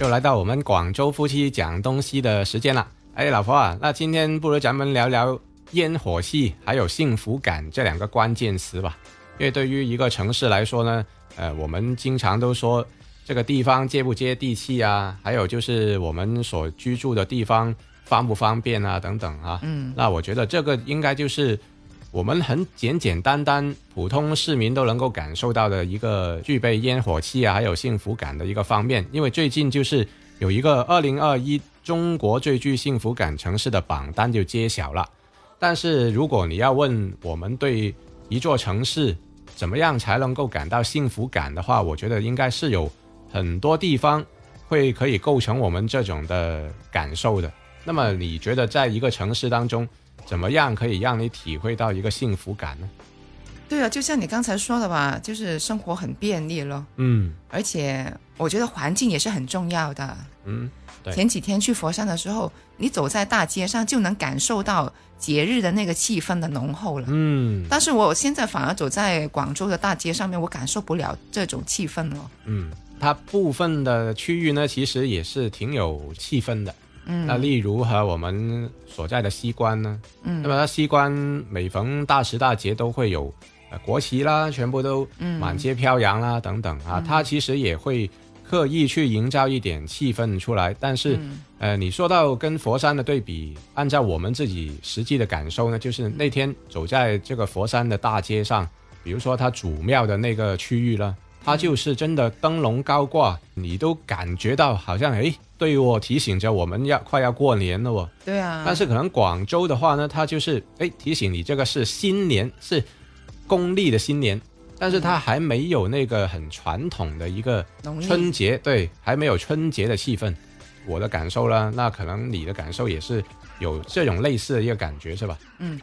又来到我们广州夫妻讲东西的时间了。哎，老婆啊，那今天不如咱们聊聊烟火气还有幸福感这两个关键词吧。因为对于一个城市来说呢，呃，我们经常都说这个地方接不接地气啊，还有就是我们所居住的地方方不方便啊，等等啊。嗯，那我觉得这个应该就是我们很简简单单、普通市民都能够感受到的一个具备烟火气啊，还有幸福感的一个方面。因为最近就是有一个二零二一中国最具幸福感城市的榜单就揭晓了。但是如果你要问我们对一座城市怎么样才能够感到幸福感的话，我觉得应该是有很多地方会可以构成我们这种的感受的。那么你觉得在一个城市当中，怎么样可以让你体会到一个幸福感呢？对啊，就像你刚才说的吧，就是生活很便利了，嗯而且我觉得环境也是很重要的。嗯，对前几天去佛山的时候，你走在大街上就能感受到节日的那个气氛的浓厚了。嗯但是我现在反而走在广州的大街上面，我感受不了这种气氛了。嗯，它部分的区域呢，其实也是挺有气氛的。嗯，那例如和我们所在的西关呢，嗯。那么它西关每逢大时大节都会有呃国旗啦，全部都嗯。满街飘扬啦等等啊，它其实也会刻意去营造一点气氛出来。但是、嗯。呃，你说到跟佛山的对比，按照我们自己实际的感受呢，就是那天走在这个佛山的大街上，比如说它主庙的那个区域了，它就是真的灯笼高挂，你都感觉到好像诶，对我提醒着我们要快要过年了哦。对啊，但是可能广州的话呢，它就是诶提醒你这个是新年，是公历的新年，但是它还没有那个很传统的一个春节，对，还没有春节的气氛。我的感受啦，那可能你的感受也是有这种类似的一个感觉，是吧？嗯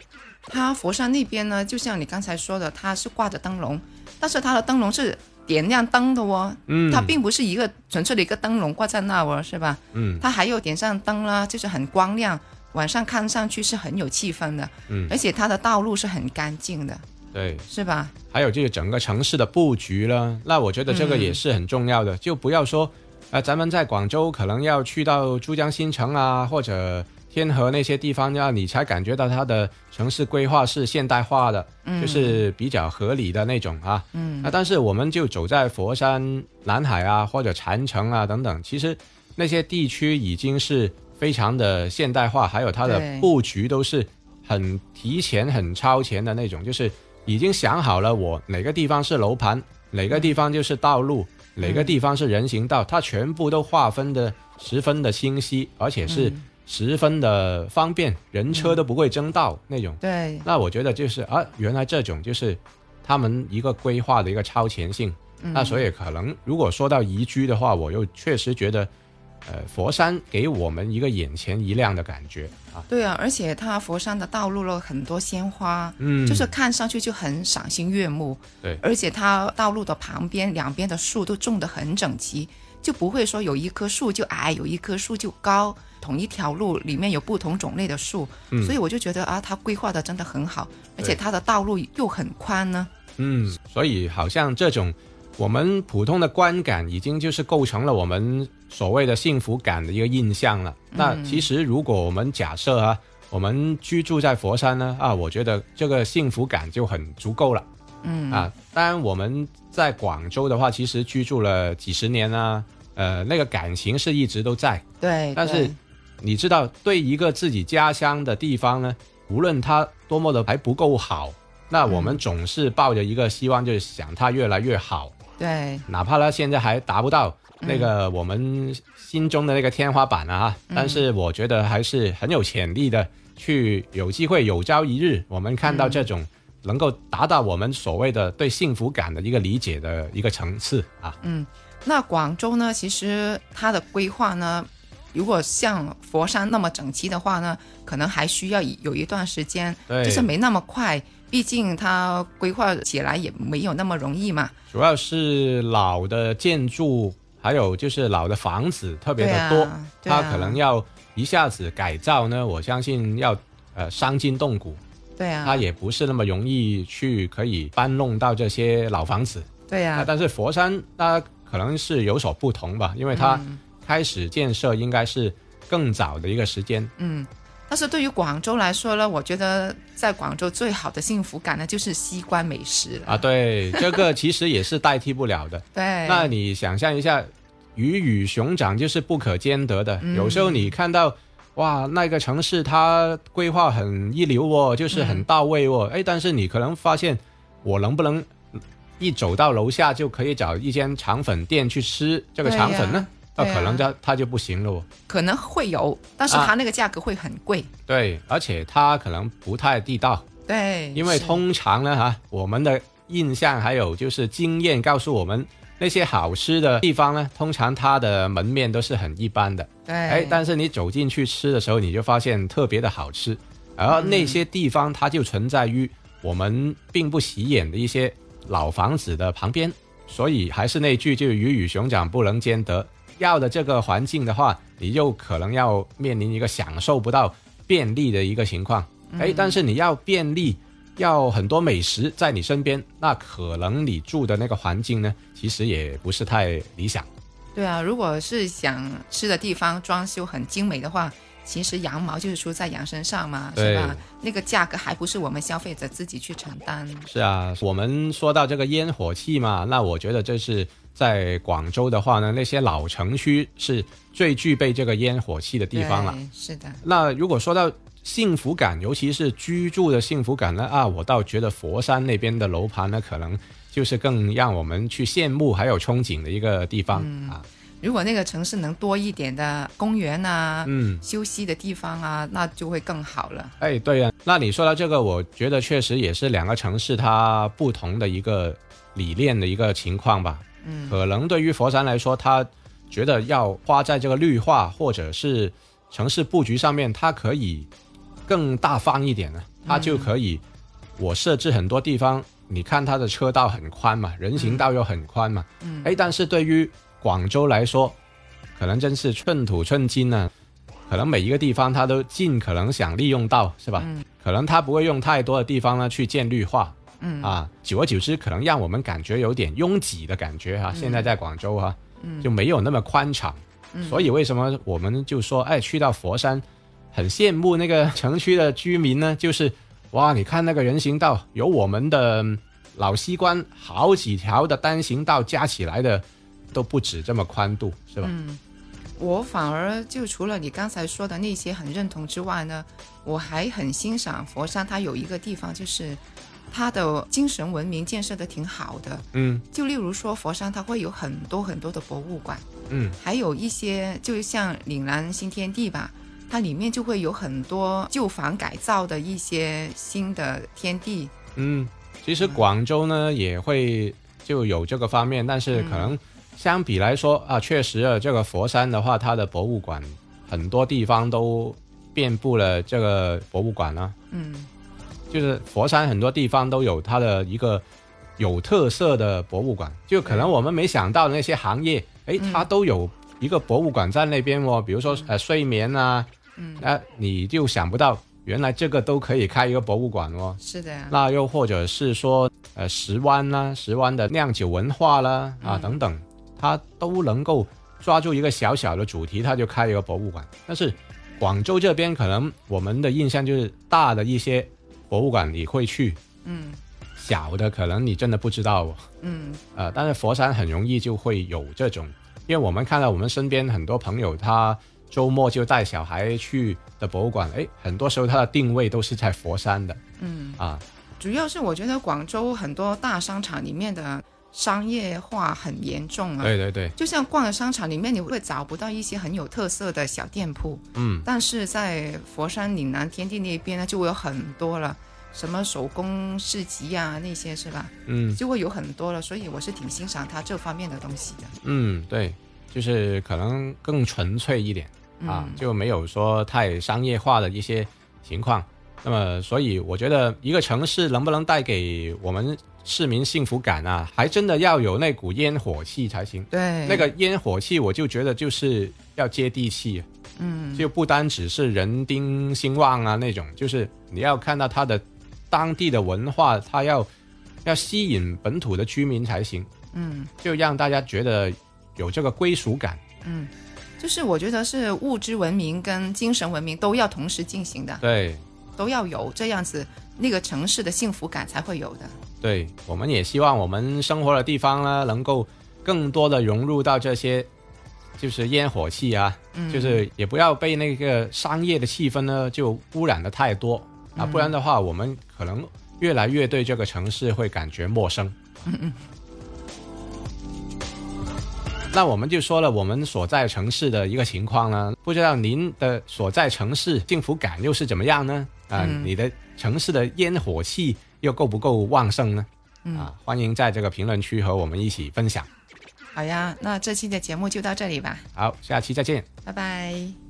它佛山那边呢，就像你刚才说的，它是挂着灯笼，但是它的灯笼是点亮灯的哦，嗯，它并不是一个纯粹的一个灯笼挂在那哦，是吧？嗯。它还有点上灯啦，就是很光亮，晚上看上去是很有气氛的，嗯，而且它的道路是很干净的，对，是吧？还有就是整个城市的布局了，那我觉得这个也是很重要的，就不要说，呃，咱们在广州可能要去到珠江新城啊，或者天河那些地方，要你才感觉到它的城市规划是现代化的，就是比较合理的那种啊。嗯。那但是我们就走在佛山、南海啊，或者禅城啊等等，其实那些地区已经是非常的现代化，还有它的布局都是很提前、很超前的那种，就是已经想好了我哪个地方是楼盘，哪个地方就是道路，哪个地方是人行道，它全部都划分的十分的清晰，而且是十分的方便，人车都不会争道那种。对，那我觉得就是啊，原来这种就是他们一个规划的一个超前性。嗯那所以可能如果说到宜居的话，我又确实觉得，呃，佛山给我们一个眼前一亮的感觉啊。对啊，而且它佛山的道路了很多鲜花，嗯，就是看上去就很赏心悦目。对而且它道路的旁边两边的树都种得很整齐，就不会说有一棵树就矮，有一棵树就高。同一条路里面有不同种类的树，嗯所以我就觉得啊，它规划的真的很好，而且它的道路又很宽呢。嗯，所以好像这种我们普通的观感，已经就是构成了我们所谓的幸福感的一个印象了。那其实如果我们假设啊，我们居住在佛山呢，啊，我觉得这个幸福感就很足够了。嗯啊，当然我们在广州的话，其实居住了几十年啊，呃，那个感情是一直都在。对，但是你知道，对一个自己家乡的地方呢，无论它多么的还不够好，那我们总是抱着一个希望，就是想它越来越好，对。哪怕它现在还达不到那个我们心中的那个天花板啊，但是我觉得还是很有潜力的，去有机会有朝一日，我们看到这种能够达到我们所谓的对幸福感的一个理解的一个层次啊。嗯那广州呢，其实它的规划呢，如果像佛山那么整齐的话呢，可能还需要有一段时间，对就是没那么快。毕竟它规划起来也没有那么容易嘛。主要是老的建筑，还有就是老的房子特别的多，它可能要一下子改造呢，我相信要呃伤筋动骨，对啊，它也不是那么容易去可以搬弄到这些老房子。对啊，啊但是佛山它可能是有所不同吧，因为它开始建设应该是更早的一个时间。嗯，但是对于广州来说呢，我觉得在广州最好的幸福感呢，就是西关美食了。啊，对，这个其实也是代替不了的。对，那你想象一下，鱼与熊掌就是不可兼得的。嗯有时候你看到，哇，那个城市它规划很一流哦，就是很到位哦，哎、但是你可能发现，我能不能一走到楼下就可以找一间肠粉店去吃这个肠粉呢？那可能它它就不行了哦。可能会有，但是啊它那个价格会很贵。对，而且它可能不太地道。对，因为通常呢，哈，我们的印象还有就是经验告诉我们，那些好吃的地方呢，通常它的门面都是很一般的。对，哎，但是你走进去吃的时候，你就发现特别的好吃。而那些地方它就存在于我们并不起眼的一些老房子的旁边，所以还是那句，就鱼与熊掌不能兼得。要的这个环境的话，你就可能要面临一个享受不到便利的一个情况。哎，但是你要便利，要很多美食在你身边，那可能你住的那个环境呢，其实也不是太理想。对啊，如果是想吃的地方装修很精美的话，其实羊毛就是出在羊身上嘛，是吧？那个价格还不是我们消费者自己去承担。是啊，我们说到这个烟火气嘛，那我觉得这是在广州的话呢，那些老城区是最具备这个烟火气的地方了。是的，那如果说到幸福感，尤其是居住的幸福感呢，啊，我倒觉得佛山那边的楼盘呢，可能就是更让我们去羡慕还有憧憬的一个地方、啊。如果那个城市能多一点的公园啊、嗯，休息的地方啊，那就会更好了。哎，对呀、那你说到这个，我觉得确实也是两个城市它不同的一个理念的一个情况吧。嗯，可能对于佛山来说，他觉得要花在这个绿化或者是城市布局上面，它可以更大方一点呢，它就可以我设置很多地方，你看它的车道很宽嘛，人行道又很宽嘛，嗯。哎，但是对于广州来说，可能真是寸土寸金呢、可能每一个地方它都尽可能想利用到，是吧？嗯。可能它不会用太多的地方呢去建绿化，嗯。啊，久而久之，可能让我们感觉有点拥挤的感觉哈、现在在广州哈、嗯。就没有那么宽敞，所以为什么我们就说，哎，去到佛山，很羡慕那个 城区的居民呢？就是哇，你看那个人行道，有我们的嗯老西关好几条的单行道加起来的都不止这么宽度，是吧？嗯，我反而就除了你刚才说的那些很认同之外呢，我还很欣赏佛山，它有一个地方就是它的精神文明建设的挺好的。嗯就例如说佛山，它会有很多很多的博物馆，嗯还有一些就像岭南新天地吧，它里面就会有很多旧房改造的一些新的天地。嗯，其实广州呢也会就有这个方面，但是可能相比来说啊，确实啊，这个佛山的话，它的博物馆很多地方都遍布了这个博物馆啊，嗯。就是佛山很多地方都有它的一个有特色的博物馆，就可能我们没想到的那些行业，诶，它都有一个博物馆在那边哦，比如说呃睡眠啊，嗯，啊，你就想不到原来这个都可以开一个博物馆哦。是的呀。那又或者是说，呃，石湾啦，石湾的酿酒文化啦，啊等等，它都能够抓住一个小小的主题，它就开一个博物馆。但是广州这边可能我们的印象就是大的一些博物馆你会去，嗯小的可能你真的不知道哦。嗯呃，但是佛山很容易就会有这种，因为我们看到我们身边很多朋友，他周末就带小孩去的博物馆，诶，很多时候它的定位都是在佛山的嗯，啊。主要是我觉得广州很多大商场里面的商业化很严重啊。对对对，就像逛商场里面，你会找不到一些很有特色的小店铺，嗯。但是在佛山岭南天地那边呢，就会有很多了，什么手工市集呀、那些是吧？嗯就会有很多了，所以我是挺欣赏它这方面的东西的。嗯，对，就是可能更纯粹一点啊，嗯就没有说太商业化的一些情况。那么，所以我觉得一个城市能不能带给我们市民幸福感啊，还真的要有那股烟火气才行。对，那个烟火气，我就觉得就是要接地气，嗯就不单只是人丁兴旺啊那种，就是你要看到它的当地的文化，它要要吸引本土的居民才行。嗯就让大家觉得有这个归属感。嗯，就是我觉得是物质文明跟精神文明都要同时进行的，对都要有这样子，那个城市的幸福感才会有的。对，我们也希望我们生活的地方呢，能够更多的融入到这些，就是烟火气啊，嗯，就是也不要被那个商业的气氛呢就污染的太多啊，不然的话，我们可能越来越对这个城市会感觉陌生。嗯嗯，那我们就说了我们所在城市的一个情况呢，不知道您的所在城市幸福感又是怎么样呢？啊、嗯你的城市的烟火气又够不够旺盛呢？嗯啊，欢迎在这个评论区和我们一起分享。好呀，那这期的节目就到这里吧，好，下期再见。拜拜。